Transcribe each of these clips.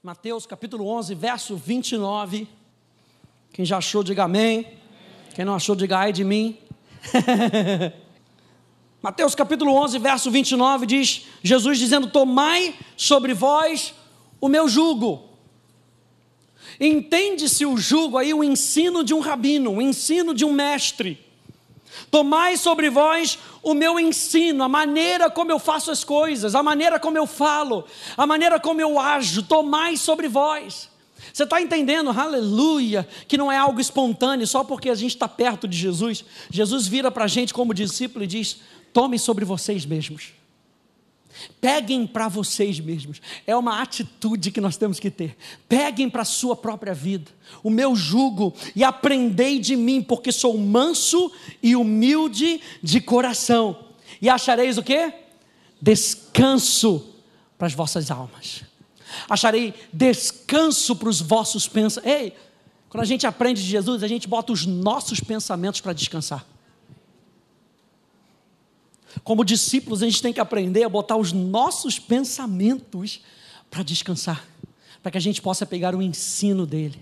Mateus capítulo 11, verso 29. Quem já achou, diga amém. Quem não achou, diga ai de mim. Mateus capítulo 11, verso 29 diz: Jesus dizendo: Tomai sobre vós o meu jugo. Entende-se o jugo aí, o ensino de um rabino, o ensino de um mestre. Tomai sobre vós o meu ensino, a maneira como eu faço as coisas, a maneira como eu falo, a maneira como eu ajo, tomai sobre vós. Você está entendendo, aleluia, que não é algo espontâneo só porque a gente está perto de Jesus. Jesus vira para a gente como discípulo e diz: tome sobre vocês mesmos. Peguem para vocês mesmos. É uma atitude que nós temos que ter. Peguem para a sua própria vida o meu jugo e aprendei de mim, porque sou manso e humilde de coração. E achareis o que? Descanso para as vossas almas. Acharei descanso para os vossos pensamentos. Ei, quando a gente aprende de Jesus, a gente bota os nossos pensamentos para descansar. Como discípulos, a gente tem que aprender a botar os nossos pensamentos para descansar, para que a gente possa pegar o ensino dele,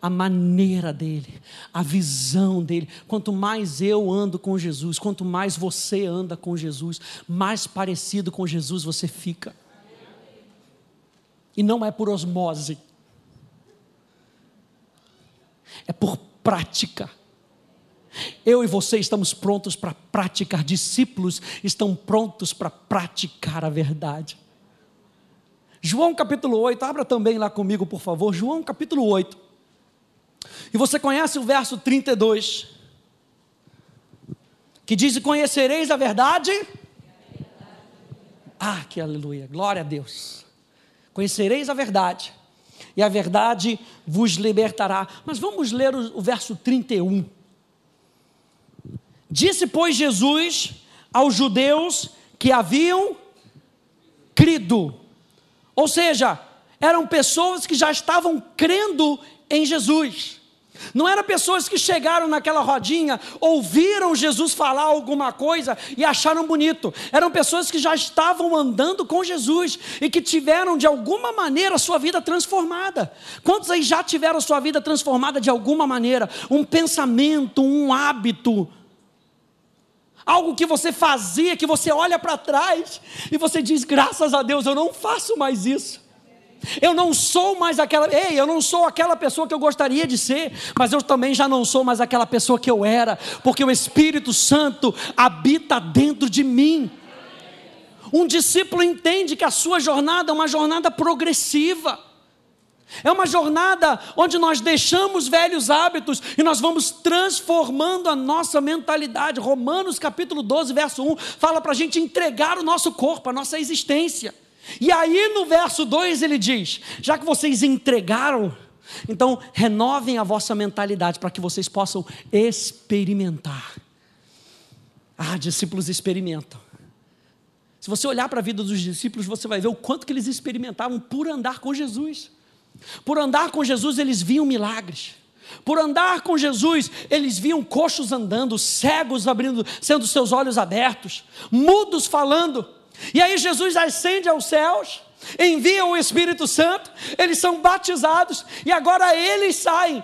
a maneira dele, a visão dele. Quanto mais eu ando com Jesus, quanto mais você anda com Jesus, mais parecido com Jesus você fica. E não é por osmose, é por prática. Eu e você estamos prontos para praticar, discípulos estão prontos para praticar a verdade. João capítulo 8, abra também lá comigo, por favor. João capítulo 8. E você conhece o verso 32, que diz: Conhecereis a verdade? Ah, que aleluia, glória a Deus. Conhecereis a verdade, e a verdade vos libertará. Mas vamos ler o, o verso 31. Disse, pois, Jesus aos judeus que haviam crido, ou seja, eram pessoas que já estavam crendo em Jesus. Não eram pessoas que chegaram naquela rodinha, ouviram Jesus falar alguma coisa e acharam bonito. Eram pessoas que já estavam andando com Jesus e que tiveram de alguma maneira a sua vida transformada. Quantos aí já tiveram a sua vida transformada de alguma maneira? Um pensamento, um hábito, algo que você fazia, que você olha para trás e você diz: graças a Deus, eu não faço mais isso. Eu não sou mais aquela, ei, eu não sou aquela pessoa que eu gostaria de ser, mas eu também já não sou mais aquela pessoa que eu era, porque o Espírito Santo habita dentro de mim. Um discípulo entende que a sua jornada é uma jornada progressiva. É uma jornada onde nós deixamos velhos hábitos e nós vamos transformando a nossa mentalidade. Romanos capítulo 12, verso 1, fala para a gente entregar o nosso corpo, a nossa existência. E aí no verso 2 ele diz: já que vocês entregaram, então renovem a vossa mentalidade para que vocês possam experimentar. Ah, discípulos experimentam. Se você olhar para a vida dos discípulos, você vai ver o quanto que eles experimentavam por andar com Jesus. Por andar com Jesus, eles viam milagres. Por andar com Jesus, eles viam coxos andando, cegos abrindo, sendo seus olhos abertos, mudos falando. E aí Jesus ascende aos céus, envia o Espírito Santo, eles são batizados e agora eles saem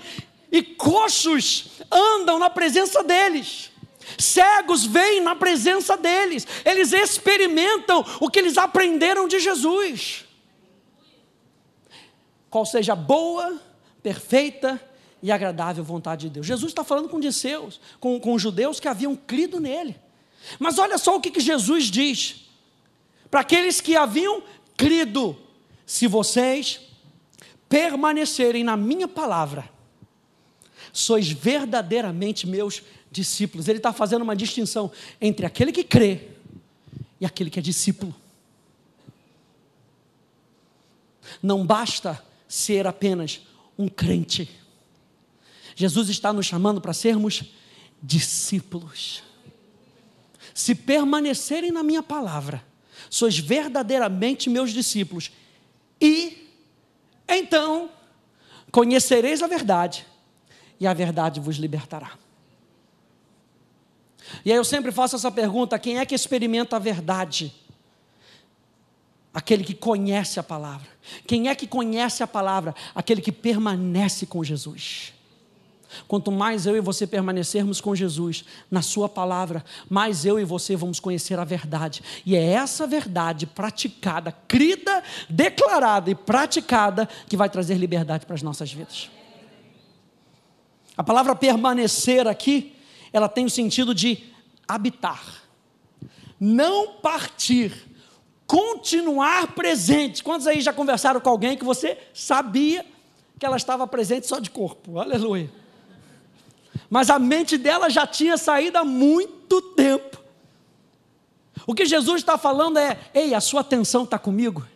e coxos andam na presença deles. Cegos veem na presença deles, eles experimentam o que eles aprenderam de Jesus qual seja a boa, perfeita e agradável vontade de Deus. Jesus está falando com os seus, com, com judeus que haviam crido nele. Mas olha só o que, que Jesus diz para aqueles que haviam crido: se vocês permanecerem na minha palavra, sois verdadeiramente meus discípulos. Ele está fazendo uma distinção entre aquele que crê e aquele que é discípulo. Não basta ser apenas um crente. Jesus está nos chamando para sermos discípulos. Se permanecerem na minha palavra, sois verdadeiramente meus discípulos, e então conhecereis a verdade, e a verdade vos libertará. E aí eu sempre faço essa pergunta: quem é que experimenta a verdade? Aquele que conhece a palavra. Quem é que conhece a palavra? Aquele que permanece com Jesus. Quanto mais eu e você permanecermos com Jesus na Sua palavra, mais eu e você vamos conhecer a verdade. E é essa verdade praticada, crida, declarada e praticada que vai trazer liberdade para as nossas vidas. A palavra permanecer aqui, ela tem o sentido de habitar, não partir, continuar presente. Quantos aí já conversaram com alguém que você sabia que ela estava presente só de corpo? Aleluia mas a mente dela já tinha saído há muito tempo. O que Jesus está falando é: ei, a sua atenção está comigo,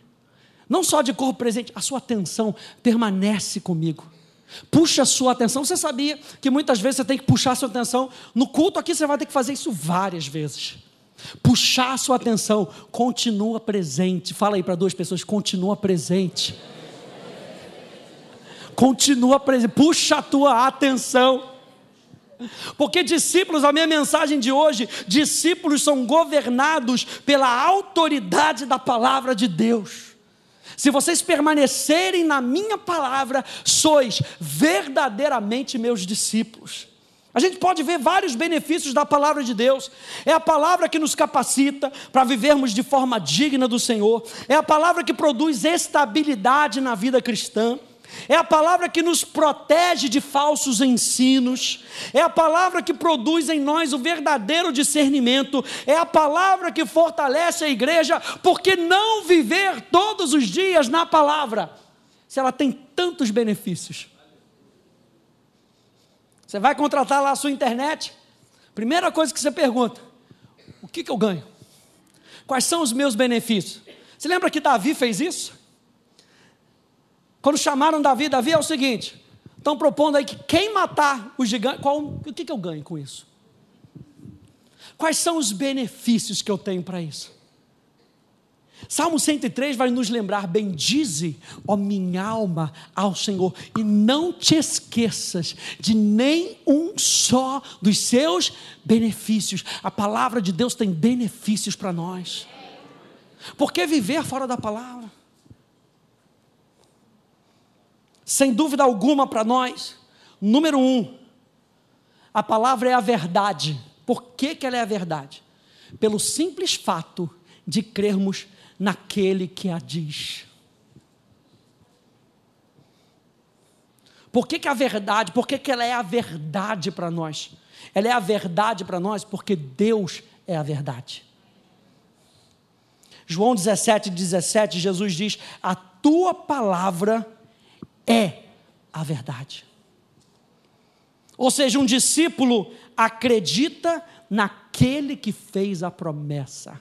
não só de corpo presente, a sua atenção permanece comigo. Puxa a sua atenção. Você sabia que muitas vezes você tem que puxar a sua atenção? No culto aqui você vai ter que fazer isso várias vezes. Puxar a sua atenção, continua presente. Fala aí para duas pessoas: continua presente. Continua presente. Puxa a tua atenção. Porque discípulos, a minha mensagem de hoje, discípulos são governados pela autoridade da palavra de Deus. Se vocês permanecerem na minha palavra, sois verdadeiramente meus discípulos. A gente pode ver vários benefícios da palavra de Deus. É a palavra que nos capacita para vivermos de forma digna do Senhor. É a palavra que produz estabilidade na vida cristã. É a palavra que nos protege de falsos ensinos, é a palavra que produz em nós o verdadeiro discernimento, é a palavra que fortalece a igreja, porque não viver todos os dias na palavra, se ela tem tantos benefícios. Você vai contratar lá a sua internet, primeira coisa que você pergunta: o que, que eu ganho? Quais são os meus benefícios? Você lembra que Davi fez isso? Quando chamaram Davi, Davi é o seguinte: estão propondo aí que quem matar o gigante, qual, o que, que eu ganho com isso? Quais são os benefícios que eu tenho para isso? Salmo 103 vai nos lembrar: bendize, ó minha alma, ao Senhor, e não te esqueças de nem um só dos seus benefícios. A palavra de Deus tem benefícios para nós. Por que viver fora da palavra? sem dúvida alguma para nós, número um, a palavra é a verdade. Por que, que ela é a verdade? Pelo simples fato de crermos naquele que a diz. Por que, que a verdade, por que, que ela é a verdade para nós? Ela é a verdade para nós porque Deus é a verdade. João 17, 17, Jesus diz: A tua palavra é a verdade. Ou seja, um discípulo acredita naquele que fez a promessa.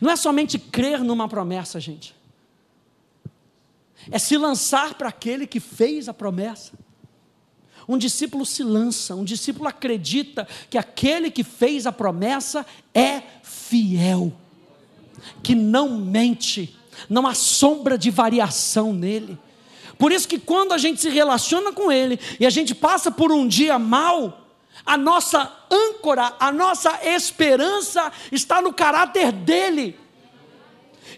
Não é somente crer numa promessa, gente. É se lançar para aquele que fez a promessa. Um discípulo se lança, um discípulo acredita que aquele que fez a promessa é fiel, que não mente, não há sombra de variação nele. Por isso que quando a gente se relaciona com Ele e a gente passa por um dia mal, a nossa âncora, a nossa esperança está no caráter dele.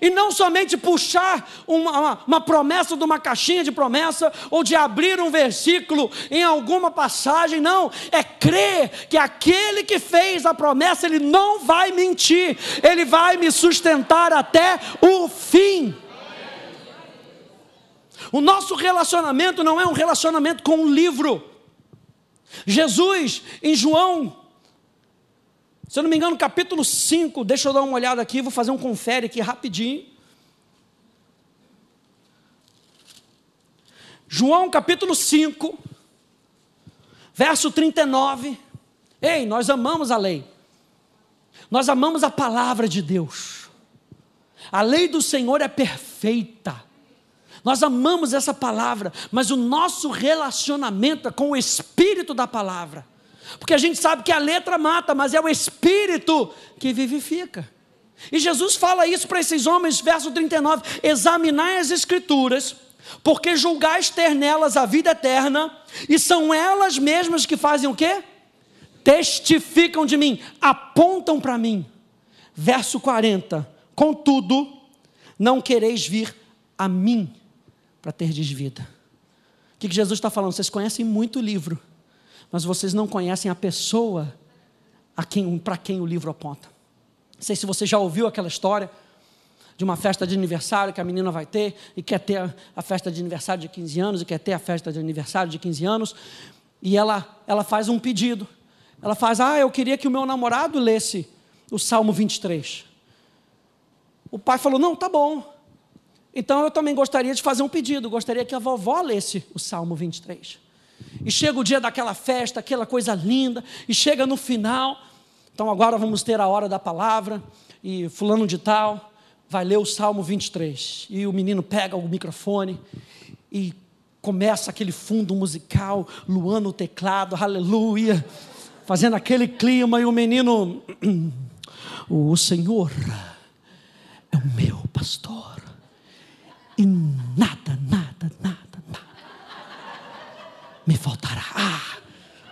E não somente puxar uma, uma, uma, promessa de uma caixinha de promessa, ou de abrir um versículo em alguma passagem, não. É crer que aquele que fez a promessa, ele não vai mentir, ele vai me sustentar até o fim. O nosso relacionamento não é um relacionamento com um livro. Jesus, em João, se eu não me engano, capítulo 5, deixa eu dar uma olhada aqui, vou fazer um confere aqui rapidinho. João capítulo 5, verso 39. Ei, nós amamos a lei, nós amamos a palavra de Deus. A lei do Senhor é perfeita. Nós amamos essa palavra, mas o nosso relacionamento é com o espírito da palavra. Porque a gente sabe que a letra mata, mas é o espírito que vivifica. E Jesus fala isso para esses homens, verso 39: examinai as escrituras, porque julgais ter nelas a vida eterna, e são elas mesmas que fazem o quê? Testificam de mim, apontam para mim. Verso 40: Contudo, não quereis vir a mim para ter vida. O que, que Jesus está falando? Vocês conhecem muito o livro, mas vocês não conhecem a pessoa a quem, para quem o livro aponta. Não sei se você já ouviu aquela história de uma festa de aniversário que a menina vai ter e quer ter a festa de aniversário de 15 anos e quer ter a festa de aniversário de 15 anos e ela, ela faz um pedido. Ela faz, ah, eu queria que o meu namorado lesse o Salmo 23. O pai falou, não, tá bom. Então eu também gostaria de fazer um pedido, gostaria que a vovó lesse o Salmo 23. E chega o dia daquela festa, aquela coisa linda, e chega no final, então agora vamos ter a hora da palavra, e fulano de tal vai ler o Salmo 23. E o menino pega o microfone e começa aquele fundo musical, Luan no teclado, aleluia, fazendo aquele clima, e o menino, o Senhor é o meu pastor, e nada, nada, nada, nada me faltará. Ah,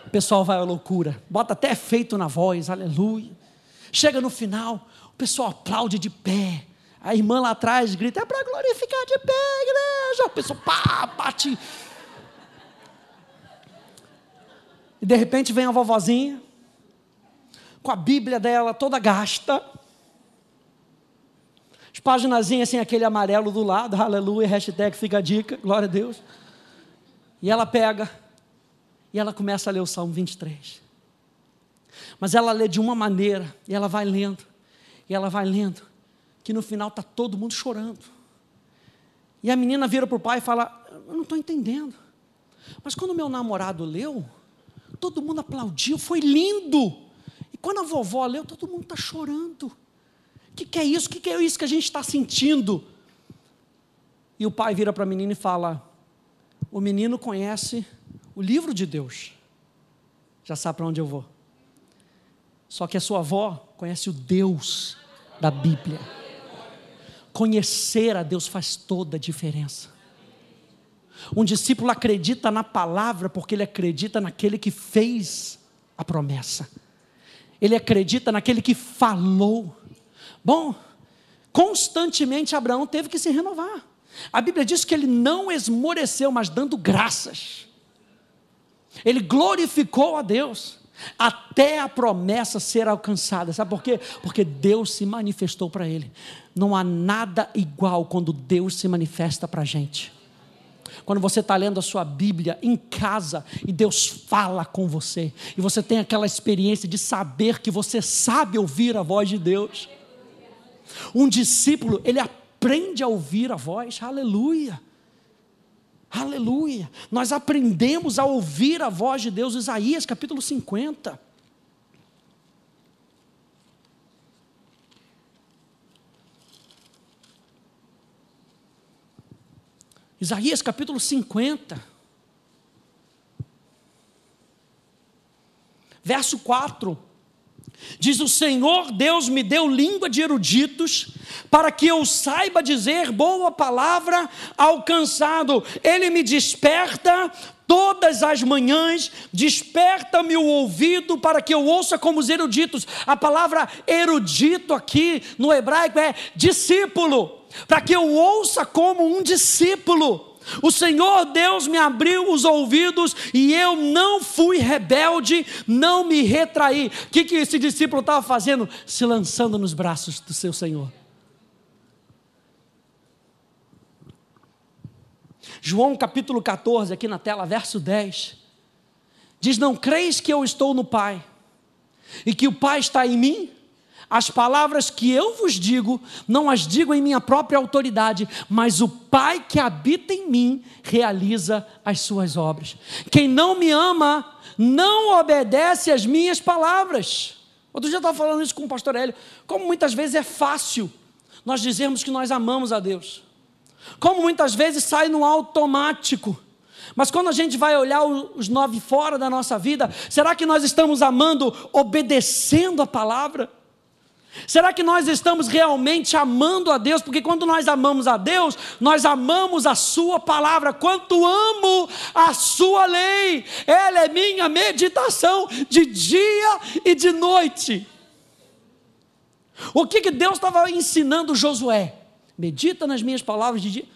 o pessoal vai à loucura, bota até efeito na voz, aleluia. Chega no final, o pessoal aplaude de pé. A irmã lá atrás grita: é para glorificar de pé, igreja. O pessoal pá, bate. E de repente vem a vovozinha, com a Bíblia dela toda gasta, as páginas assim, aquele amarelo do lado, aleluia, hashtag fica a dica, glória a Deus. E ela pega, e ela começa a ler o Salmo 23. Mas ela lê de uma maneira, e ela vai lendo, e ela vai lendo, que no final está todo mundo chorando. E a menina vira para o pai e fala: Eu não estou entendendo. Mas quando meu namorado leu, todo mundo aplaudiu, foi lindo. E quando a vovó leu, todo mundo está chorando. Que, que é isso? O que, que é isso que a gente está sentindo? E o pai vira para a menina e fala: O menino conhece o livro de Deus, já sabe para onde eu vou. Só que a sua avó conhece o Deus da Bíblia. Conhecer a Deus faz toda a diferença. Um discípulo acredita na palavra porque ele acredita naquele que fez a promessa. Ele acredita naquele que falou. Bom, constantemente Abraão teve que se renovar. A Bíblia diz que ele não esmoreceu, mas dando graças. Ele glorificou a Deus até a promessa ser alcançada. Sabe por quê? Porque Deus se manifestou para ele. Não há nada igual quando Deus se manifesta para a gente. Quando você está lendo a sua Bíblia em casa e Deus fala com você, e você tem aquela experiência de saber que você sabe ouvir a voz de Deus. Um discípulo, ele aprende a ouvir a voz, aleluia. Aleluia. Nós aprendemos a ouvir a voz de Deus, Isaías capítulo 50. Isaías capítulo 50. Verso 4. Diz: O Senhor Deus me deu língua de eruditos, para que eu saiba dizer boa palavra alcançado. Ele me desperta todas as manhãs, desperta-me o ouvido para que eu ouça como os eruditos. A palavra erudito aqui no hebraico é discípulo, para que eu ouça como um discípulo. O Senhor Deus me abriu os ouvidos e eu não fui rebelde, não me retraí. O que, que esse discípulo estava fazendo? Se lançando nos braços do seu Senhor. João capítulo 14, aqui na tela, verso 10. Diz: Não creis que eu estou no Pai e que o Pai está em mim? As palavras que eu vos digo, não as digo em minha própria autoridade, mas o Pai que habita em mim realiza as suas obras. Quem não me ama, não obedece às minhas palavras. Outro dia eu estava falando isso com o pastor Hélio. Como muitas vezes é fácil nós dizermos que nós amamos a Deus. Como muitas vezes sai no automático. Mas quando a gente vai olhar os nove fora da nossa vida, será que nós estamos amando, obedecendo a palavra? Será que nós estamos realmente amando a Deus? Porque quando nós amamos a Deus, nós amamos a Sua palavra. Quanto amo a Sua lei, ela é minha meditação de dia e de noite. O que, que Deus estava ensinando Josué? medita nas minhas palavras de dia.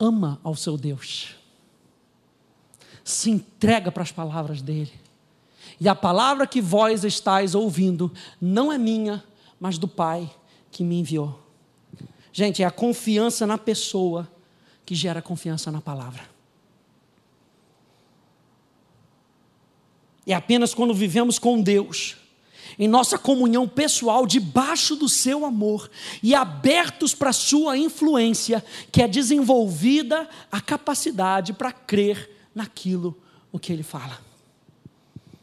Ama ao seu Deus. Se entrega para as palavras dele. E a palavra que vós estáis ouvindo não é minha, mas do Pai que me enviou. Gente, é a confiança na pessoa que gera confiança na palavra. É apenas quando vivemos com Deus, em nossa comunhão pessoal, debaixo do seu amor e abertos para a sua influência, que é desenvolvida a capacidade para crer naquilo o que ele fala.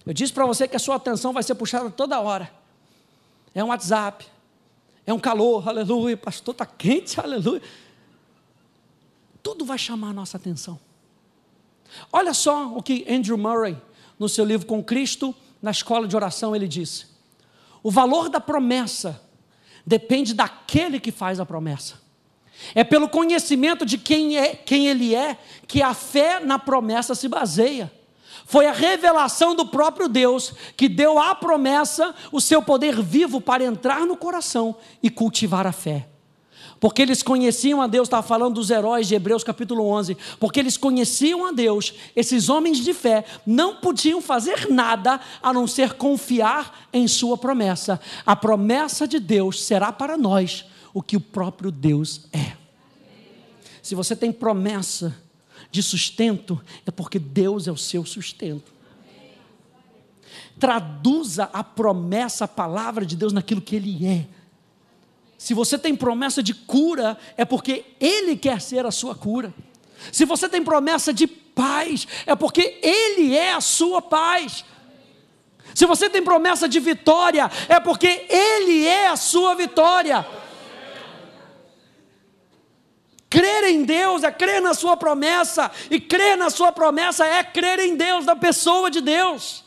Eu disse para você que a sua atenção vai ser puxada toda hora. É um WhatsApp, é um calor, aleluia, pastor está quente, aleluia. Tudo vai chamar a nossa atenção. Olha só o que Andrew Murray, no seu livro Com Cristo, na escola de oração, ele disse: o valor da promessa depende daquele que faz a promessa. É pelo conhecimento de quem, é, quem ele é que a fé na promessa se baseia. Foi a revelação do próprio Deus que deu à promessa o seu poder vivo para entrar no coração e cultivar a fé. Porque eles conheciam a Deus, estava falando dos heróis de Hebreus capítulo 11. Porque eles conheciam a Deus, esses homens de fé não podiam fazer nada a não ser confiar em Sua promessa. A promessa de Deus será para nós o que o próprio Deus é. Se você tem promessa, de sustento, é porque Deus é o seu sustento. Traduza a promessa, a palavra de Deus naquilo que Ele é. Se você tem promessa de cura, é porque Ele quer ser a sua cura. Se você tem promessa de paz, é porque Ele é a sua paz. Se você tem promessa de vitória, é porque Ele é a sua vitória. Crer em Deus é crer na Sua promessa, e crer na Sua promessa é crer em Deus, na pessoa de Deus.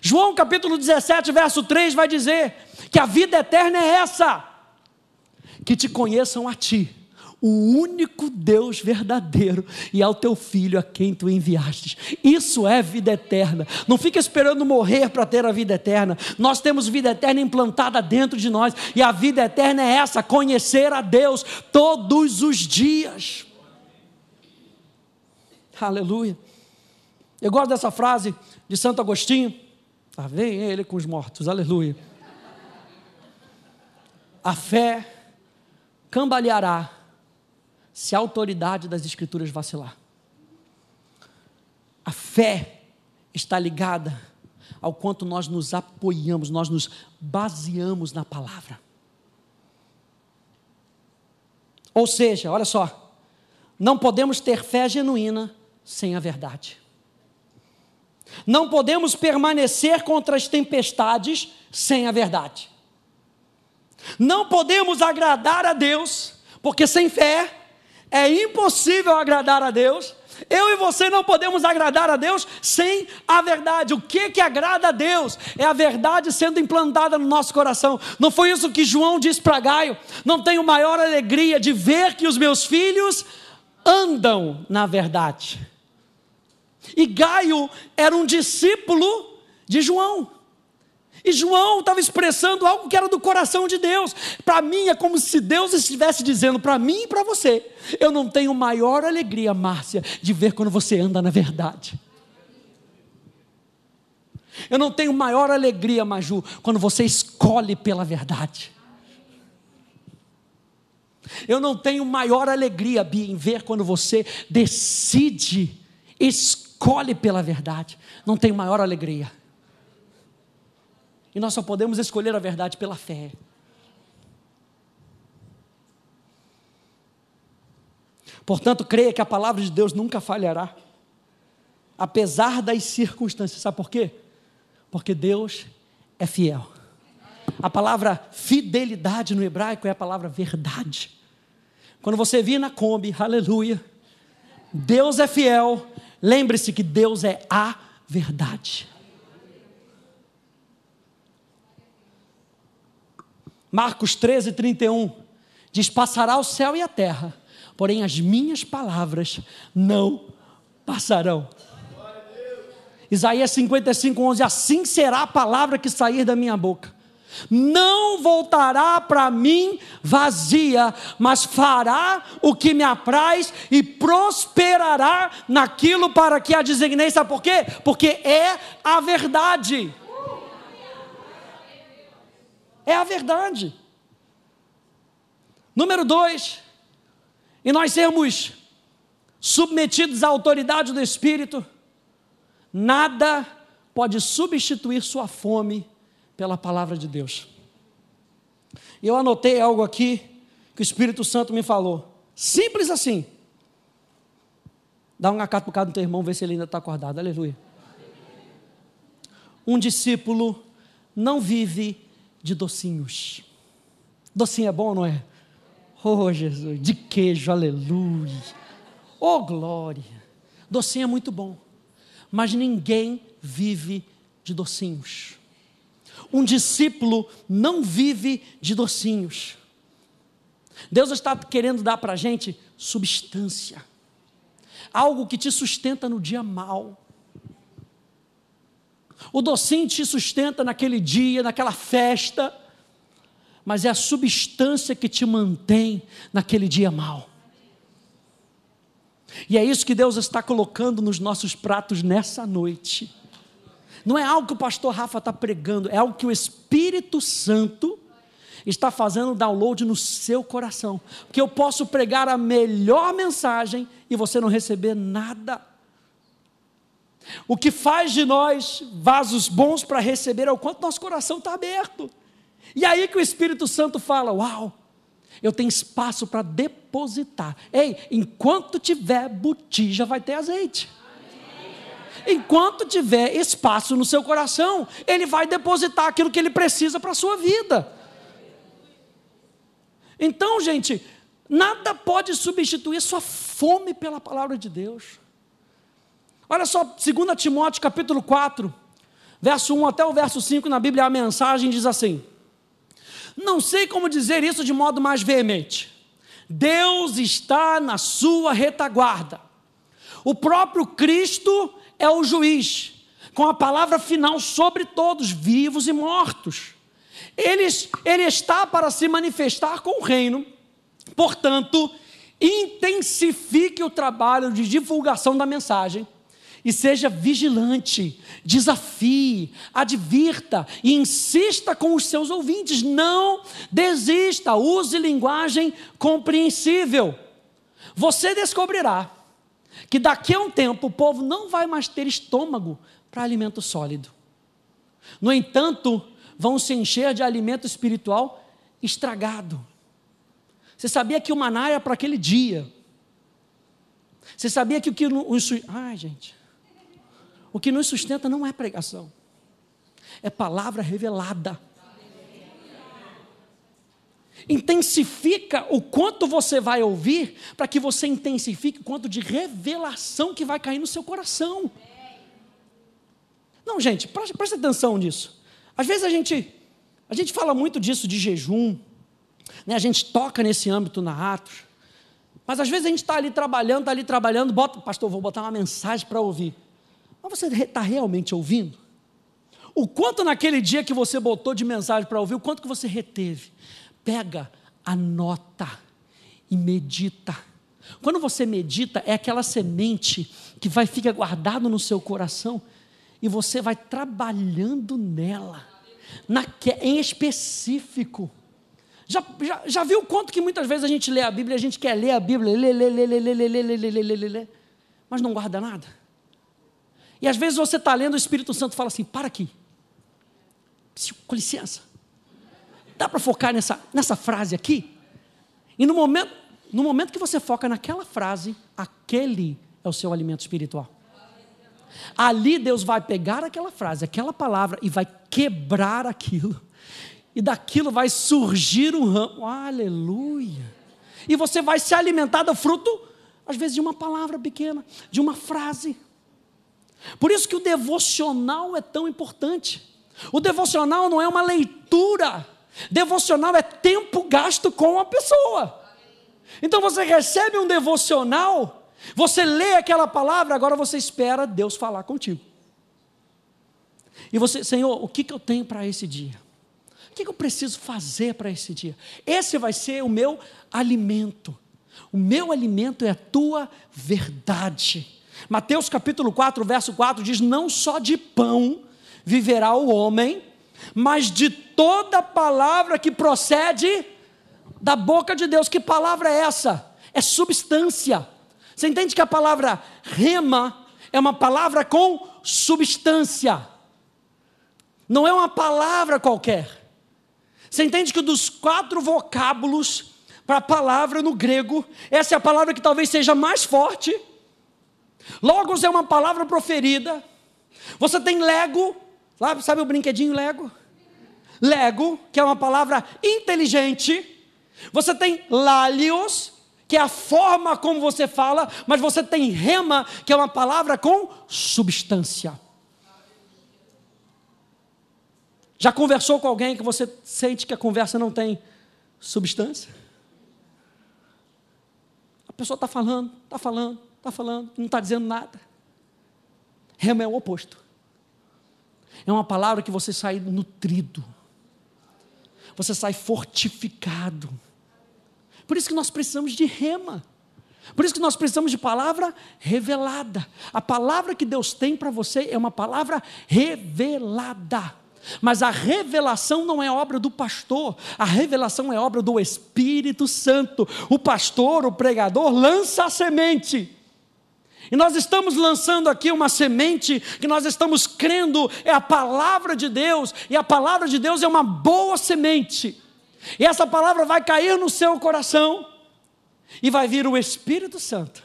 João capítulo 17, verso 3 vai dizer que a vida eterna é essa: que te conheçam a Ti, o único Deus verdadeiro e ao teu filho a quem tu enviastes. Isso é vida eterna. Não fica esperando morrer para ter a vida eterna. Nós temos vida eterna implantada dentro de nós e a vida eterna é essa: conhecer a Deus todos os dias. Aleluia. Eu gosto dessa frase de Santo Agostinho. Ah, vem ele com os mortos. Aleluia. A fé cambaleará se a autoridade das Escrituras vacilar. A fé está ligada ao quanto nós nos apoiamos, nós nos baseamos na palavra. Ou seja, olha só, não podemos ter fé genuína sem a verdade. Não podemos permanecer contra as tempestades sem a verdade. Não podemos agradar a Deus, porque sem fé é impossível agradar a Deus. Eu e você não podemos agradar a Deus sem a verdade. O que que agrada a Deus? É a verdade sendo implantada no nosso coração. Não foi isso que João disse para Gaio? Não tenho maior alegria de ver que os meus filhos andam na verdade. E Gaio era um discípulo de João. E João estava expressando algo que era do coração de Deus. Para mim é como se Deus estivesse dizendo para mim e para você: eu não tenho maior alegria, Márcia, de ver quando você anda na verdade. Eu não tenho maior alegria, Maju, quando você escolhe pela verdade. Eu não tenho maior alegria, Bia, em ver quando você decide, escolhe pela verdade. Não tenho maior alegria. E nós só podemos escolher a verdade pela fé. Portanto, creia que a palavra de Deus nunca falhará, apesar das circunstâncias. Sabe por quê? Porque Deus é fiel. A palavra fidelidade no hebraico é a palavra verdade. Quando você vir na Kombi, aleluia, Deus é fiel, lembre-se que Deus é a verdade. Marcos 13, 31 diz: Passará o céu e a terra, porém as minhas palavras não passarão. Isaías 55, 11: Assim será a palavra que sair da minha boca. não voltará para mim vazia, mas fará o que me apraz e prosperará naquilo para que a designei. Sabe por quê? Porque é a verdade. É a verdade. Número dois, e nós sermos submetidos à autoridade do Espírito, nada pode substituir sua fome pela palavra de Deus. E eu anotei algo aqui que o Espírito Santo me falou. Simples assim. Dá um acato do teu irmão, ver se ele ainda está acordado. Aleluia. Um discípulo não vive de docinhos. Docinho é bom, não é? Oh, Jesus, de queijo, aleluia. Oh, glória. Docinho é muito bom. Mas ninguém vive de docinhos. Um discípulo não vive de docinhos. Deus está querendo dar para a gente substância, algo que te sustenta no dia mal. O docinho te sustenta naquele dia, naquela festa, mas é a substância que te mantém naquele dia mal. E é isso que Deus está colocando nos nossos pratos nessa noite. Não é algo que o pastor Rafa está pregando, é algo que o Espírito Santo está fazendo download no seu coração. Porque eu posso pregar a melhor mensagem e você não receber nada. O que faz de nós vasos bons para receber é o quanto nosso coração está aberto. E aí que o Espírito Santo fala: Uau, eu tenho espaço para depositar. Ei, enquanto tiver botija, vai ter azeite enquanto tiver espaço no seu coração, ele vai depositar aquilo que ele precisa para a sua vida. Então, gente, nada pode substituir sua fome pela palavra de Deus. Olha só, 2 Timóteo capítulo 4, verso 1 até o verso 5 na Bíblia, a mensagem diz assim: Não sei como dizer isso de modo mais veemente. Deus está na sua retaguarda. O próprio Cristo é o juiz, com a palavra final sobre todos, vivos e mortos. Ele, ele está para se manifestar com o reino, portanto, intensifique o trabalho de divulgação da mensagem e seja vigilante, desafie, advirta e insista com os seus ouvintes. Não desista, use linguagem compreensível. Você descobrirá que daqui a um tempo o povo não vai mais ter estômago para alimento sólido. No entanto, vão se encher de alimento espiritual estragado. Você sabia que o maná era para aquele dia? Você sabia que o que nos. Ai, gente. O que nos sustenta não é pregação, é palavra revelada intensifica o quanto você vai ouvir, para que você intensifique o quanto de revelação que vai cair no seu coração. Não, gente, preste, preste atenção nisso. Às vezes a gente, a gente fala muito disso de jejum, né? a gente toca nesse âmbito na Atos, mas às vezes a gente está ali trabalhando, está ali trabalhando, bota, pastor, vou botar uma mensagem para ouvir. Mas você está realmente ouvindo? O quanto naquele dia que você botou de mensagem para ouvir, o quanto que você reteve? pega, anota e medita. Quando você medita, é aquela semente que vai ficar guardado no seu coração e você vai trabalhando nela, em específico. Já, já, já viu quanto que muitas vezes a gente lê a Bíblia, a gente quer ler a Bíblia, lê, lê, lê, lê, lê, lê, lê, lê, lê, lê, lê, lê, mas não guarda nada. E às vezes você está lendo, o Espírito Santo fala assim: para aqui, com licença. Dá para focar nessa, nessa frase aqui? E no momento, no momento que você foca naquela frase, aquele é o seu alimento espiritual. Ali Deus vai pegar aquela frase, aquela palavra e vai quebrar aquilo. E daquilo vai surgir um ramo. Aleluia. E você vai se alimentar do fruto, às vezes, de uma palavra pequena, de uma frase. Por isso que o devocional é tão importante. O devocional não é uma leitura Devocional é tempo gasto com a pessoa. Então você recebe um devocional, você lê aquela palavra, agora você espera Deus falar contigo. E você, Senhor, o que, que eu tenho para esse dia? que eu preciso fazer para esse dia? Esse vai ser o meu alimento. O meu alimento é a tua verdade. Mateus capítulo 4, verso 4 diz: Não só de pão viverá o homem, mas de toda palavra que procede da boca de Deus. Que palavra é essa? É substância. Você entende que a palavra rema é uma palavra com substância, não é uma palavra qualquer. Você entende que dos quatro vocábulos para a palavra no grego, essa é a palavra que talvez seja mais forte. Logos é uma palavra proferida. Você tem Lego, sabe o brinquedinho Lego? Lego, que é uma palavra inteligente. Você tem Lalios, que é a forma como você fala, mas você tem rema, que é uma palavra com substância. Já conversou com alguém que você sente que a conversa não tem substância? A pessoa está falando, está falando, está falando, não está dizendo nada. Rema é o oposto. É uma palavra que você sai nutrido, você sai fortificado por isso que nós precisamos de rema. Por isso que nós precisamos de palavra revelada. A palavra que Deus tem para você é uma palavra revelada. Mas a revelação não é obra do pastor, a revelação é obra do Espírito Santo. O pastor, o pregador, lança a semente. E nós estamos lançando aqui uma semente que nós estamos crendo é a palavra de Deus, e a palavra de Deus é uma boa semente. E essa palavra vai cair no seu coração, e vai vir o Espírito Santo,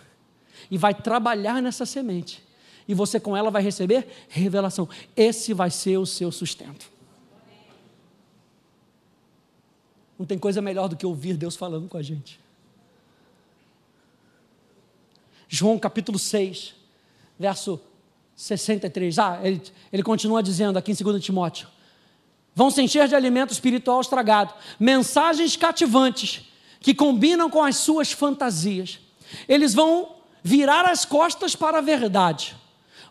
e vai trabalhar nessa semente, e você com ela vai receber revelação. Esse vai ser o seu sustento. Não tem coisa melhor do que ouvir Deus falando com a gente. João capítulo 6, verso 63. Ah, ele, ele continua dizendo aqui em 2 Timóteo: vão se encher de alimento espiritual estragado, mensagens cativantes que combinam com as suas fantasias. Eles vão virar as costas para a verdade,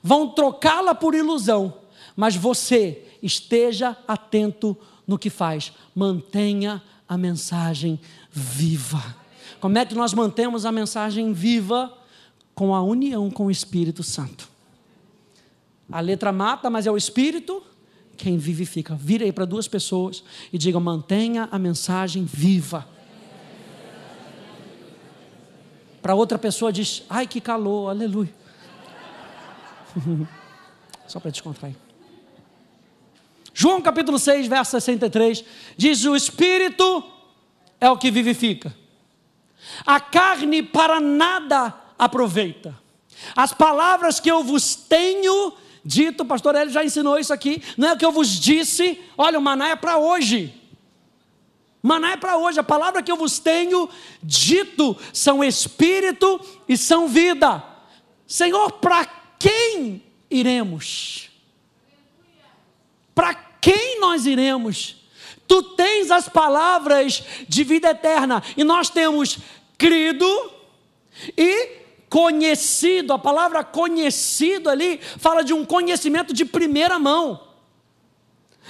vão trocá-la por ilusão, mas você esteja atento no que faz, mantenha a mensagem viva. Como é que nós mantemos a mensagem viva? Com a união com o Espírito Santo. A letra mata, mas é o Espírito quem vivifica. Vira aí para duas pessoas e diga: mantenha a mensagem viva. Para outra pessoa diz: ai que calor, aleluia. Só para descontrair. João capítulo 6, verso 63 diz: O Espírito é o que vivifica, a carne para nada aproveita. As palavras que eu vos tenho dito, pastor Hélio já ensinou isso aqui, não é o que eu vos disse, olha, o maná é para hoje. Maná é para hoje, a palavra que eu vos tenho dito são espírito e são vida. Senhor, para quem iremos? Para quem nós iremos? Tu tens as palavras de vida eterna e nós temos crido e conhecido, a palavra conhecido ali fala de um conhecimento de primeira mão.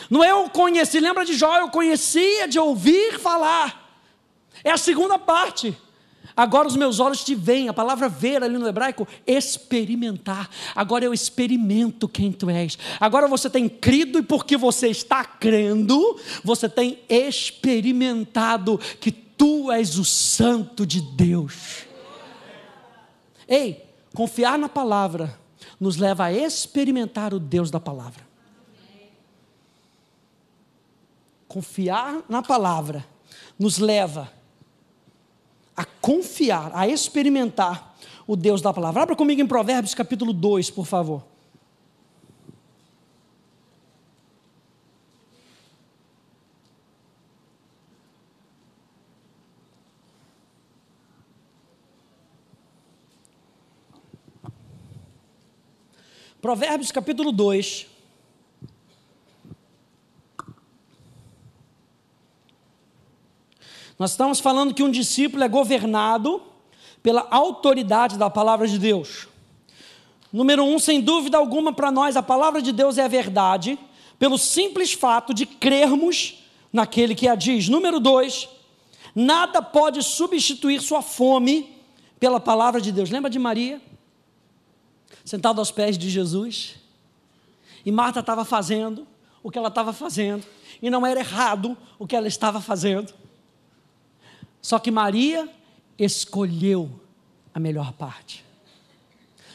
Não é eu conheci, lembra de Jó, eu conhecia de ouvir falar. É a segunda parte. Agora os meus olhos te veem, a palavra ver ali no hebraico, experimentar. Agora eu experimento quem tu és. Agora você tem crido e porque você está crendo, você tem experimentado que tu és o santo de Deus. Ei, confiar na palavra nos leva a experimentar o Deus da palavra. Confiar na palavra nos leva a confiar, a experimentar o Deus da palavra. Abra comigo em Provérbios capítulo 2, por favor. Provérbios capítulo 2. Nós estamos falando que um discípulo é governado pela autoridade da palavra de Deus. Número um, sem dúvida alguma, para nós, a palavra de Deus é a verdade, pelo simples fato de crermos naquele que a diz. Número dois, nada pode substituir sua fome pela palavra de Deus. Lembra de Maria? Sentada aos pés de Jesus. E Marta estava fazendo o que ela estava fazendo. E não era errado o que ela estava fazendo. Só que Maria escolheu a melhor parte.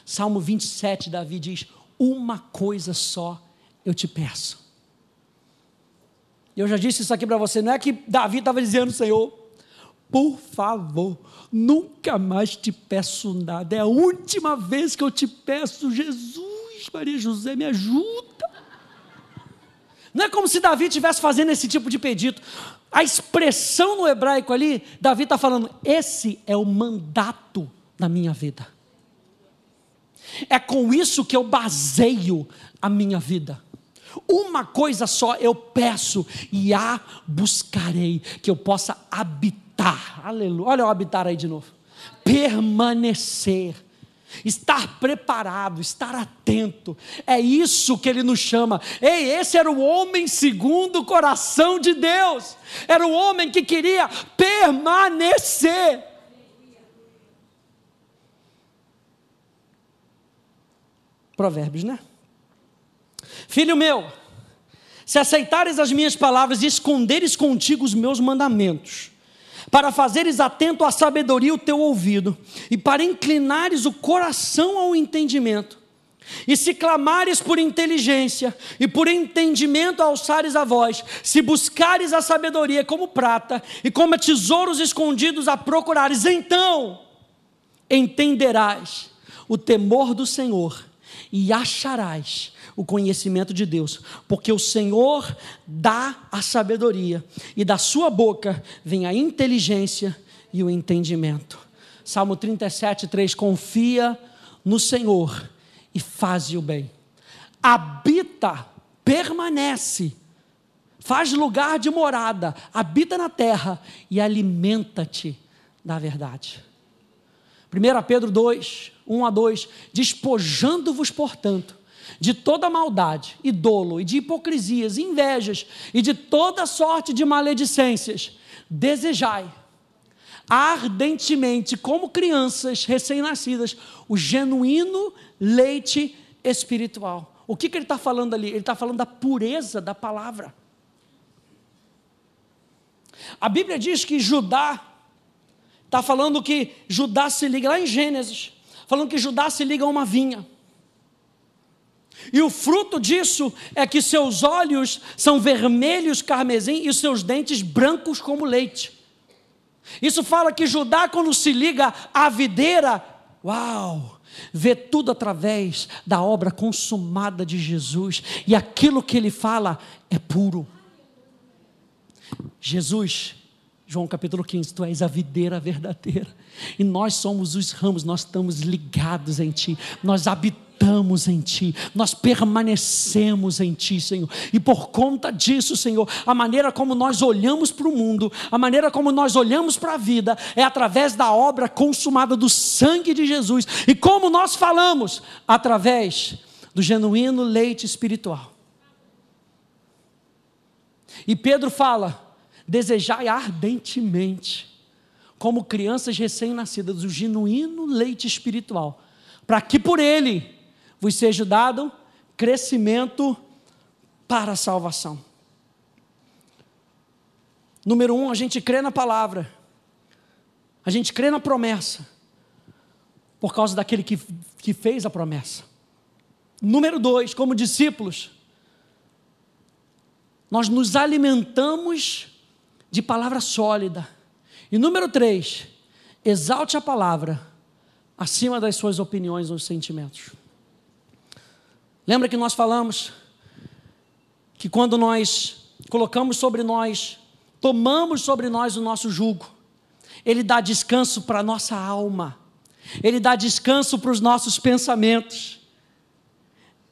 Salmo 27, Davi diz: Uma coisa só eu te peço. Eu já disse isso aqui para você, não é que Davi estava dizendo, Senhor, por favor, nunca mais te peço nada, é a última vez que eu te peço, Jesus, Maria José, me ajuda. Não é como se Davi estivesse fazendo esse tipo de pedido. A expressão no hebraico ali, Davi está falando: esse é o mandato da minha vida. É com isso que eu baseio a minha vida. Uma coisa só eu peço e a buscarei, que eu possa habitar. Aleluia. Olha o habitar aí de novo. Permanecer estar preparado, estar atento. É isso que ele nos chama. Ei, esse era o homem segundo o coração de Deus. Era o homem que queria permanecer. Provérbios, né? Filho meu, se aceitares as minhas palavras e esconderes contigo os meus mandamentos, para fazeres atento à sabedoria o teu ouvido, e para inclinares o coração ao entendimento. E se clamares por inteligência e por entendimento alçares a voz, se buscares a sabedoria como prata e como tesouros escondidos a procurares, então entenderás o temor do Senhor e acharás o conhecimento de Deus, porque o Senhor dá a sabedoria, e da sua boca vem a inteligência e o entendimento. Salmo 37, 3: Confia no Senhor e faze o bem. Habita, permanece, faz lugar de morada, habita na terra e alimenta-te da verdade. 1 Pedro 2, 1 a 2: Despojando-vos, portanto, de toda maldade e dolo, e de hipocrisias, invejas, e de toda sorte de maledicências, desejai ardentemente, como crianças recém-nascidas, o genuíno leite espiritual. O que, que ele está falando ali? Ele está falando da pureza da palavra. A Bíblia diz que Judá, está falando que Judá se liga, lá em Gênesis, falando que Judá se liga a uma vinha. E o fruto disso é que seus olhos são vermelhos carmesim e seus dentes brancos como leite. Isso fala que Judá, quando se liga à videira, uau, vê tudo através da obra consumada de Jesus, e aquilo que ele fala é puro. Jesus, João capítulo 15, tu és a videira verdadeira, e nós somos os ramos, nós estamos ligados em ti, nós habitamos em Ti, nós permanecemos em Ti, Senhor. E por conta disso, Senhor, a maneira como nós olhamos para o mundo, a maneira como nós olhamos para a vida, é através da obra consumada do sangue de Jesus. E como nós falamos? Através do genuíno leite espiritual. E Pedro fala: desejai ardentemente, como crianças recém-nascidas, o genuíno leite espiritual, para que por ele vos seja dado crescimento para a salvação. Número um, a gente crê na palavra, a gente crê na promessa, por causa daquele que, que fez a promessa. Número dois, como discípulos, nós nos alimentamos de palavra sólida. E número três, exalte a palavra acima das suas opiniões ou sentimentos. Lembra que nós falamos que quando nós colocamos sobre nós, tomamos sobre nós o nosso jugo, ele dá descanso para a nossa alma, ele dá descanso para os nossos pensamentos.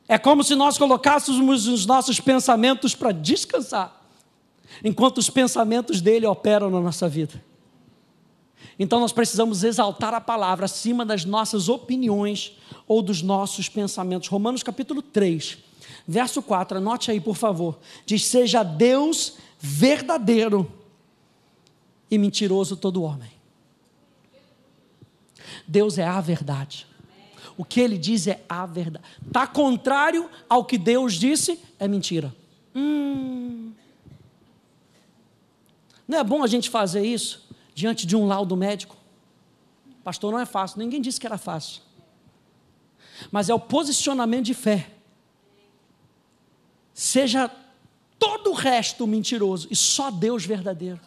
É como se nós colocássemos os nossos pensamentos para descansar, enquanto os pensamentos dele operam na nossa vida. Então nós precisamos exaltar a palavra acima das nossas opiniões ou dos nossos pensamentos. Romanos capítulo 3, verso 4, anote aí por favor. Diz: Seja Deus verdadeiro e mentiroso todo homem. Deus é a verdade. O que ele diz é a verdade. Está contrário ao que Deus disse, é mentira. Hum. Não é bom a gente fazer isso diante de um laudo médico? Pastor, não é fácil. Ninguém disse que era fácil. Mas é o posicionamento de fé. Seja todo o resto mentiroso e só Deus verdadeiro.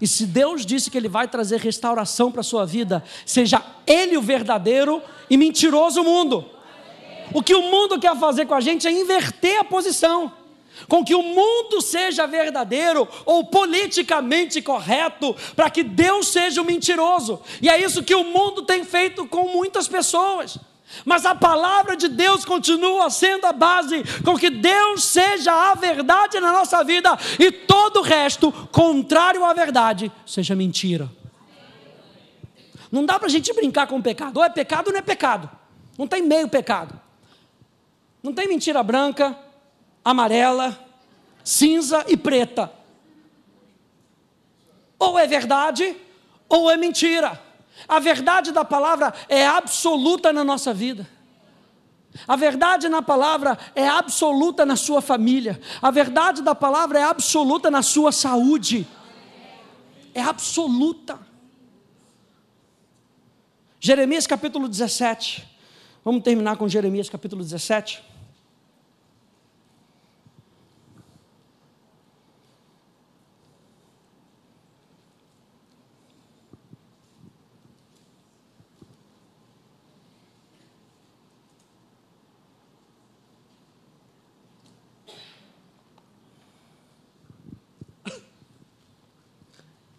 E se Deus disse que Ele vai trazer restauração para a sua vida, seja Ele o verdadeiro e mentiroso o mundo. O que o mundo quer fazer com a gente é inverter a posição com que o mundo seja verdadeiro ou politicamente correto, para que Deus seja o mentiroso. E é isso que o mundo tem feito com muitas pessoas. Mas a palavra de Deus continua sendo a base com que Deus seja a verdade na nossa vida e todo o resto, contrário à verdade, seja mentira. Não dá para a gente brincar com o pecado. Ou é pecado ou não é pecado. Não tem meio pecado. Não tem mentira branca, amarela, cinza e preta. Ou é verdade, ou é mentira. A verdade da palavra é absoluta na nossa vida. A verdade na palavra é absoluta na sua família. A verdade da palavra é absoluta na sua saúde. É absoluta. Jeremias capítulo 17. Vamos terminar com Jeremias capítulo 17.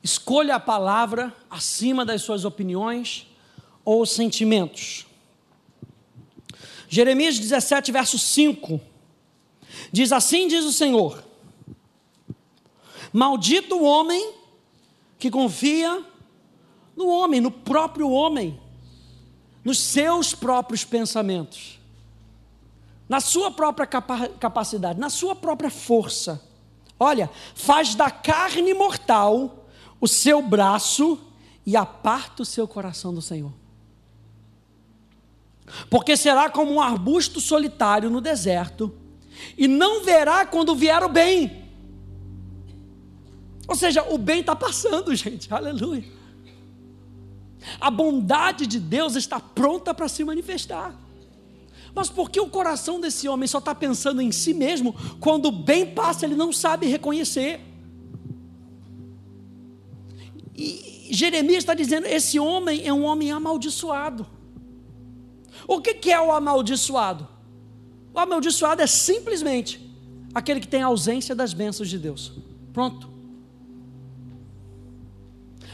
Escolha a palavra acima das suas opiniões ou sentimentos. Jeremias 17, verso 5. Diz assim: diz o Senhor: Maldito o homem que confia no homem, no próprio homem, nos seus próprios pensamentos, na sua própria capacidade, na sua própria força. Olha, faz da carne mortal o seu braço e aparta o seu coração do Senhor. Porque será como um arbusto solitário no deserto, e não verá quando vier o bem. Ou seja, o bem está passando, gente, aleluia. A bondade de Deus está pronta para se manifestar. Mas por que o coração desse homem só está pensando em si mesmo, quando o bem passa, ele não sabe reconhecer? E Jeremias está dizendo: esse homem é um homem amaldiçoado. O que, que é o amaldiçoado? O amaldiçoado é simplesmente aquele que tem ausência das bênçãos de Deus. Pronto.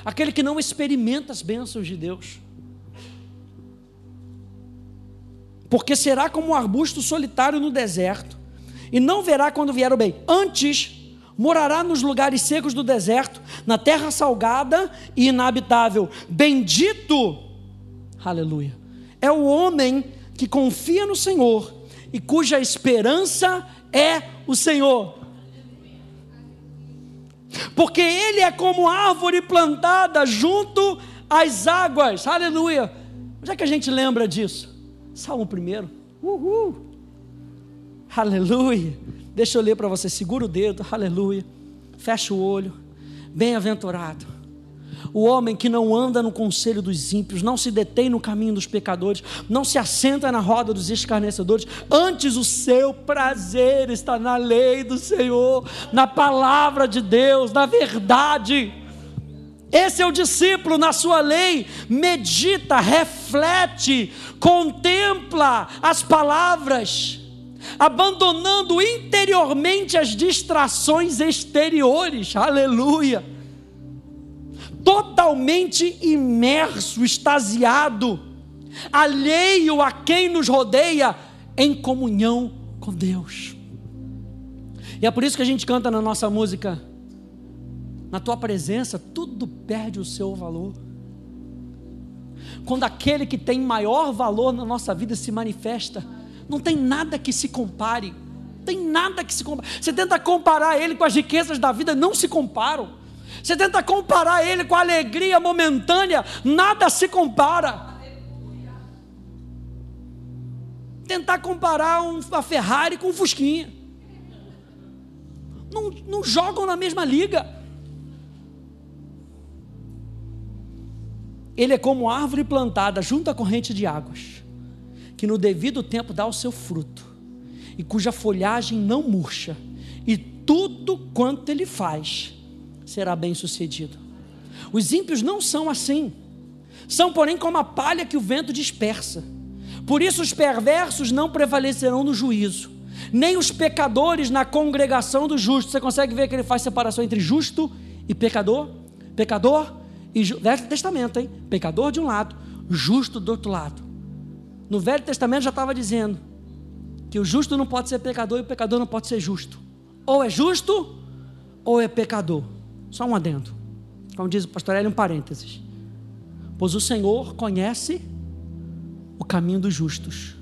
Aquele que não experimenta as bênçãos de Deus. Porque será como um arbusto solitário no deserto, e não verá quando vier o bem. Antes morará nos lugares secos do deserto, na terra salgada e inabitável. Bendito, aleluia, é o homem que confia no Senhor e cuja esperança é o Senhor. Porque ele é como árvore plantada junto às águas, aleluia. Já que a gente lembra disso, Salmo primeiro, uhul, aleluia. Deixa eu ler para você, segura o dedo, aleluia. Fecha o olho. Bem-aventurado. O homem que não anda no conselho dos ímpios, não se detém no caminho dos pecadores, não se assenta na roda dos escarnecedores, antes o seu prazer está na lei do Senhor, na palavra de Deus, na verdade. Esse é o discípulo na sua lei, medita, reflete, contempla as palavras abandonando interiormente as distrações exteriores, aleluia, totalmente imerso, extasiado, alheio a quem nos rodeia, em comunhão com Deus. E é por isso que a gente canta na nossa música, na tua presença, tudo perde o seu valor. Quando aquele que tem maior valor na nossa vida se manifesta, não tem nada que se compare. tem nada que se compare. Você tenta comparar ele com as riquezas da vida, não se comparam. Você tenta comparar ele com a alegria momentânea, nada se compara. Tentar comparar uma Ferrari com um Fusquinha. Não, não jogam na mesma liga. Ele é como árvore plantada junto à corrente de águas, que no devido tempo dá o seu fruto, e cuja folhagem não murcha, e tudo quanto ele faz será bem sucedido. Os ímpios não são assim, são, porém, como a palha que o vento dispersa. Por isso, os perversos não prevalecerão no juízo, nem os pecadores na congregação dos justos. Você consegue ver que ele faz separação entre justo e pecador? Pecador e Velho Testamento, hein? Pecador de um lado, justo do outro lado. No Velho Testamento já estava dizendo que o justo não pode ser pecador e o pecador não pode ser justo. Ou é justo ou é pecador. Só um adendo. Como diz o pastor Hélio, um parênteses. Pois o Senhor conhece o caminho dos justos,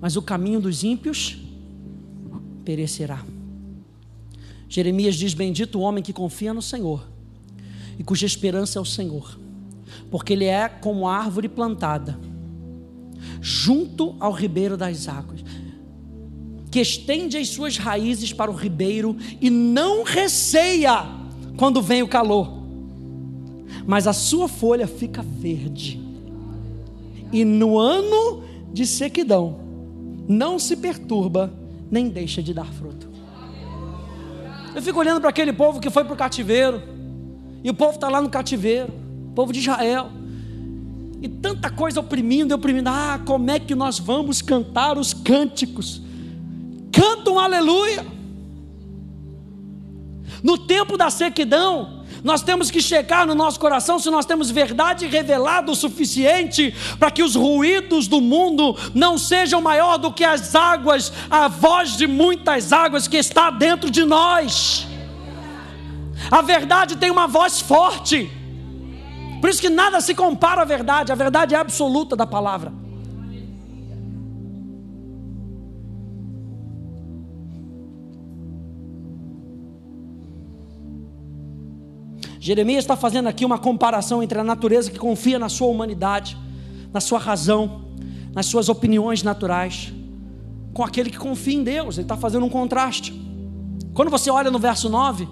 mas o caminho dos ímpios perecerá. Jeremias diz: Bendito o homem que confia no Senhor e cuja esperança é o Senhor, porque ele é como árvore plantada junto ao ribeiro das águas, que estende as suas raízes para o ribeiro e não receia quando vem o calor, mas a sua folha fica verde, e no ano de sequidão não se perturba, nem deixa de dar fruto. Eu fico olhando para aquele povo que foi para o cativeiro, e o povo está lá no cativeiro, o povo de Israel, e tanta coisa oprimindo, oprimindo. Ah, como é que nós vamos cantar os cânticos? Cantam aleluia. No tempo da sequidão, nós temos que checar no nosso coração se nós temos verdade revelada o suficiente para que os ruídos do mundo não sejam maior do que as águas, a voz de muitas águas que está dentro de nós. A verdade tem uma voz forte. Por isso que nada se compara à verdade, a verdade é absoluta da palavra. Jeremias está fazendo aqui uma comparação entre a natureza que confia na sua humanidade, na sua razão, nas suas opiniões naturais, com aquele que confia em Deus. Ele está fazendo um contraste. Quando você olha no verso 9,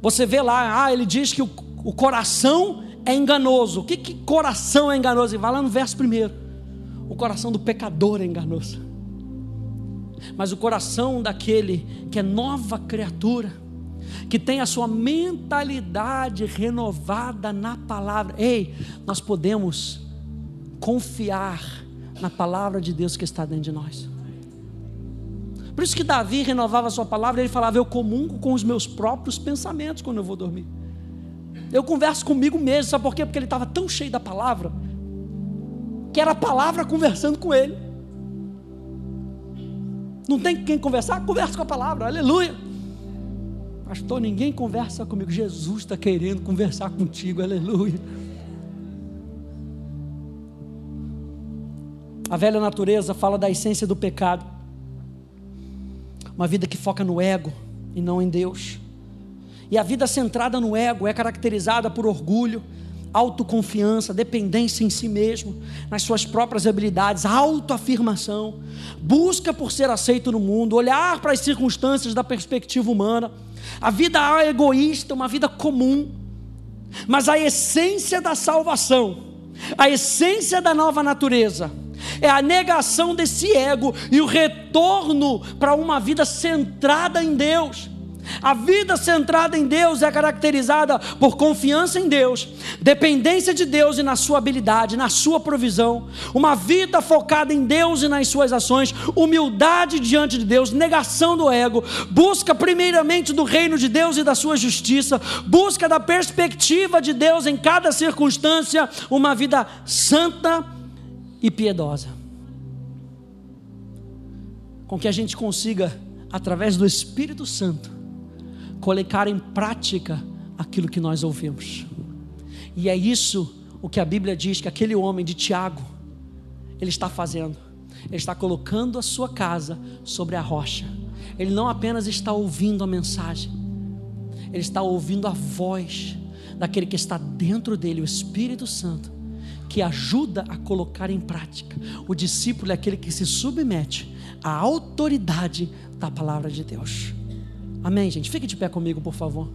você vê lá, ah, ele diz que o, o coração é enganoso. O que, que coração é enganoso? E vai lá no verso primeiro. O coração do pecador é enganoso. Mas o coração daquele que é nova criatura, que tem a sua mentalidade renovada na palavra. Ei, nós podemos confiar na palavra de Deus que está dentro de nós. Por isso que Davi renovava a sua palavra, ele falava: Eu comungo com os meus próprios pensamentos quando eu vou dormir. Eu converso comigo mesmo, sabe por quê? Porque ele estava tão cheio da palavra, que era a palavra conversando com ele. Não tem quem conversar? Conversa com a palavra, aleluia. Pastor, ninguém conversa comigo. Jesus está querendo conversar contigo, aleluia. A velha natureza fala da essência do pecado uma vida que foca no ego e não em Deus. E a vida centrada no ego é caracterizada por orgulho, autoconfiança, dependência em si mesmo, nas suas próprias habilidades, autoafirmação, busca por ser aceito no mundo, olhar para as circunstâncias da perspectiva humana. A vida é egoísta, uma vida comum. Mas a essência da salvação, a essência da nova natureza, é a negação desse ego e o retorno para uma vida centrada em Deus. A vida centrada em Deus é caracterizada por confiança em Deus, dependência de Deus e na sua habilidade, na sua provisão, uma vida focada em Deus e nas suas ações, humildade diante de Deus, negação do ego, busca primeiramente do reino de Deus e da sua justiça, busca da perspectiva de Deus em cada circunstância, uma vida santa e piedosa. Com que a gente consiga, através do Espírito Santo, colocar em prática aquilo que nós ouvimos. E é isso o que a Bíblia diz que aquele homem de Tiago, ele está fazendo. Ele está colocando a sua casa sobre a rocha. Ele não apenas está ouvindo a mensagem, ele está ouvindo a voz daquele que está dentro dele, o Espírito Santo, que ajuda a colocar em prática. O discípulo é aquele que se submete à autoridade da palavra de Deus. Amém, gente? Fique de pé comigo, por favor.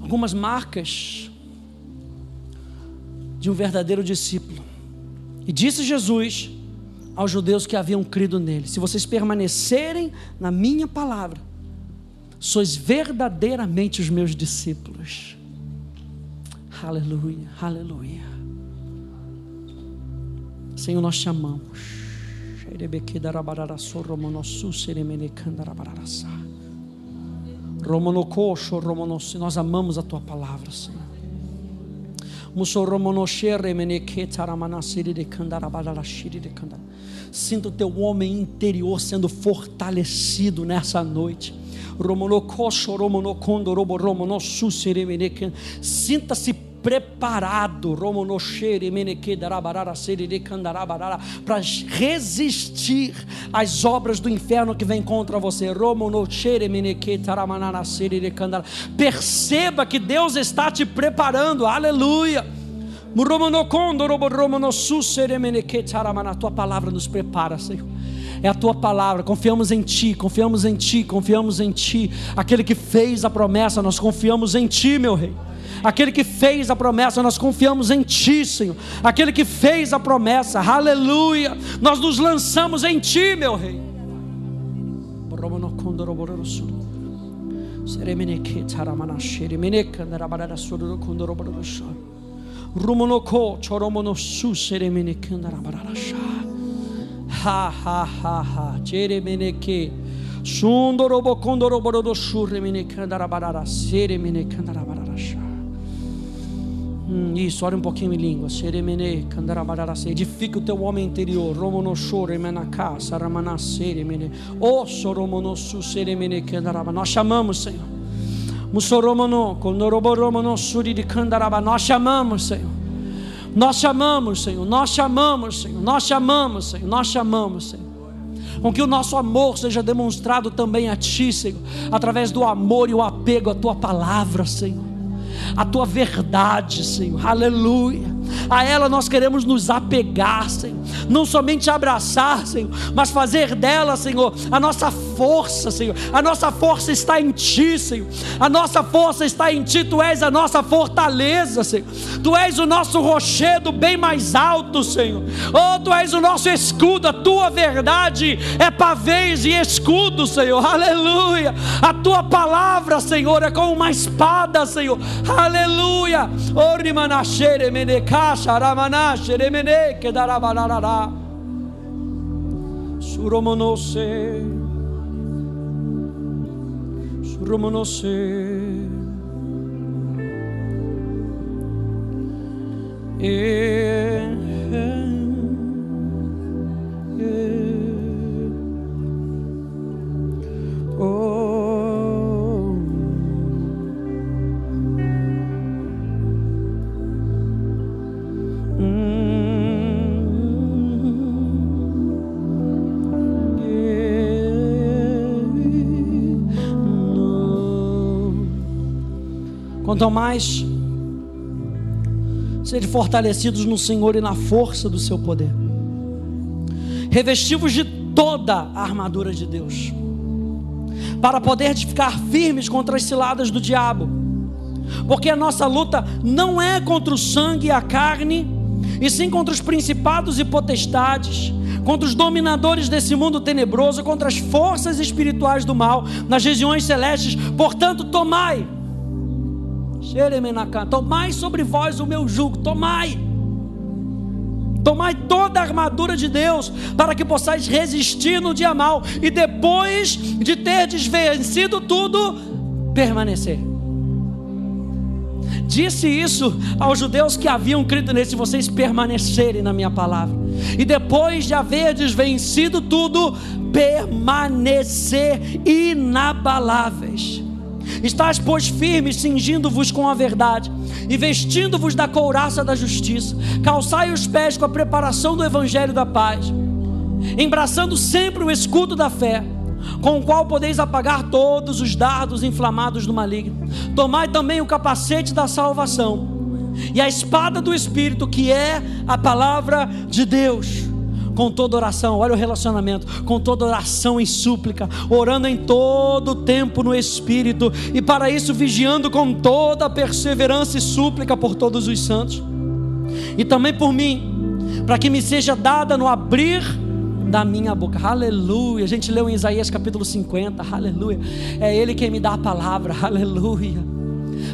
Algumas marcas de um verdadeiro discípulo. E disse Jesus aos judeus que haviam crido nele: Se vocês permanecerem na minha palavra, sois verdadeiramente os meus discípulos. Aleluia, aleluia. Senhor, nós te amamos. Nós amamos a tua palavra, Senhor. Sinta o teu homem interior sendo fortalecido nessa noite. Sinta-se preparado para resistir às obras do inferno que vem contra você. Perceba que Deus está te preparando, aleluia. A tua palavra nos prepara, Senhor. É a tua palavra, confiamos em Ti, confiamos em Ti, confiamos em Ti. Aquele que fez a promessa, nós confiamos em Ti, meu Rei. Aquele que fez a promessa, nós confiamos em Ti, Senhor. Aquele que fez a promessa, aleluia. Nós nos lançamos em Ti, meu Rei. Rumonoko choromono su seremene kandarabaralasha. Ha ha ha ha. Cheremeneke. Sundorobo kondoroborodo surremene kandarabarara. Seremene kandarabararasha. Hum, isso, ore um pouquinho em língua. Seremene kandarabararasa. Edifica o teu homem interior. Romono shoremenaka. Saramana seremene. O soromono su seremene kandaraba. Nós chamamos, Senhor. Mussoromono, Condoroboromono, Suri de Candaraba. Nós chamamos, Senhor. Nós chamamos, Senhor. Nós chamamos, Senhor. Nós chamamos, Senhor. Nós chamamos, Senhor. Com que o nosso amor seja demonstrado também a Ti, Senhor, através do amor e o apego à Tua palavra, Senhor, a Tua verdade, Senhor, aleluia. A ela nós queremos nos apegar, Senhor. Não somente abraçar, Senhor, mas fazer dela, Senhor, a nossa força, Senhor. A nossa força está em Ti, Senhor. A nossa força está em Ti. Tu és a nossa fortaleza, Senhor. Tu és o nosso rochedo bem mais alto, Senhor. Oh, Tu és o nosso escudo. A Tua verdade é pavês e escudo, Senhor. Aleluia. A Tua palavra, Senhor, é como uma espada, Senhor. Aleluia. Orimanachere. rumbo no eh, eh, eh. Oh. Quanto mais sejam fortalecidos no Senhor e na força do seu poder, revestivos de toda a armadura de Deus, para poder ficar firmes contra as ciladas do diabo, porque a nossa luta não é contra o sangue e a carne, e sim contra os principados e potestades, contra os dominadores desse mundo tenebroso, contra as forças espirituais do mal nas regiões celestes. Portanto, tomai Tomai sobre vós o meu jugo, tomai. Tomai toda a armadura de Deus, para que possais resistir no dia mal, e depois de ter desvencido tudo, permanecer. Disse isso aos judeus que haviam crido nele: se vocês permanecerem na minha palavra, e depois de haver desvencido tudo, permanecer inabaláveis Estás, pois, firmes, cingindo-vos com a verdade, e vestindo-vos da couraça da justiça, calçai os pés com a preparação do evangelho da paz, embraçando sempre o escudo da fé, com o qual podeis apagar todos os dardos inflamados do maligno. Tomai também o capacete da salvação e a espada do Espírito, que é a palavra de Deus com toda oração, olha o relacionamento, com toda oração e súplica, orando em todo tempo no Espírito, e para isso vigiando com toda perseverança e súplica por todos os santos, e também por mim, para que me seja dada no abrir da minha boca, aleluia. A gente leu em Isaías capítulo 50, aleluia. É Ele quem me dá a palavra, aleluia.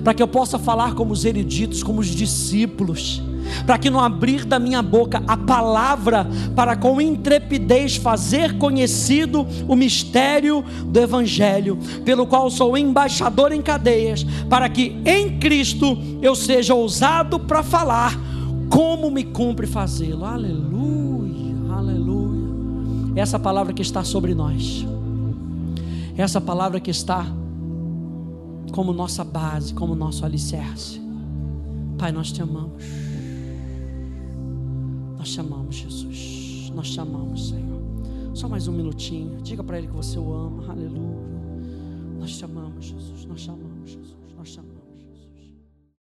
Para que eu possa falar como os eruditos, como os discípulos para que no abrir da minha boca a palavra, para com intrepidez fazer conhecido o mistério do Evangelho, pelo qual sou embaixador em cadeias, para que em Cristo eu seja ousado para falar como me cumpre fazê-lo. Aleluia, aleluia. Essa palavra que está sobre nós, essa palavra que está como nossa base, como nosso alicerce. Pai, nós te amamos. Nós chamamos Jesus. Nós chamamos, Senhor. Só mais um minutinho. Diga para Ele que você o ama. Aleluia. Nós chamamos.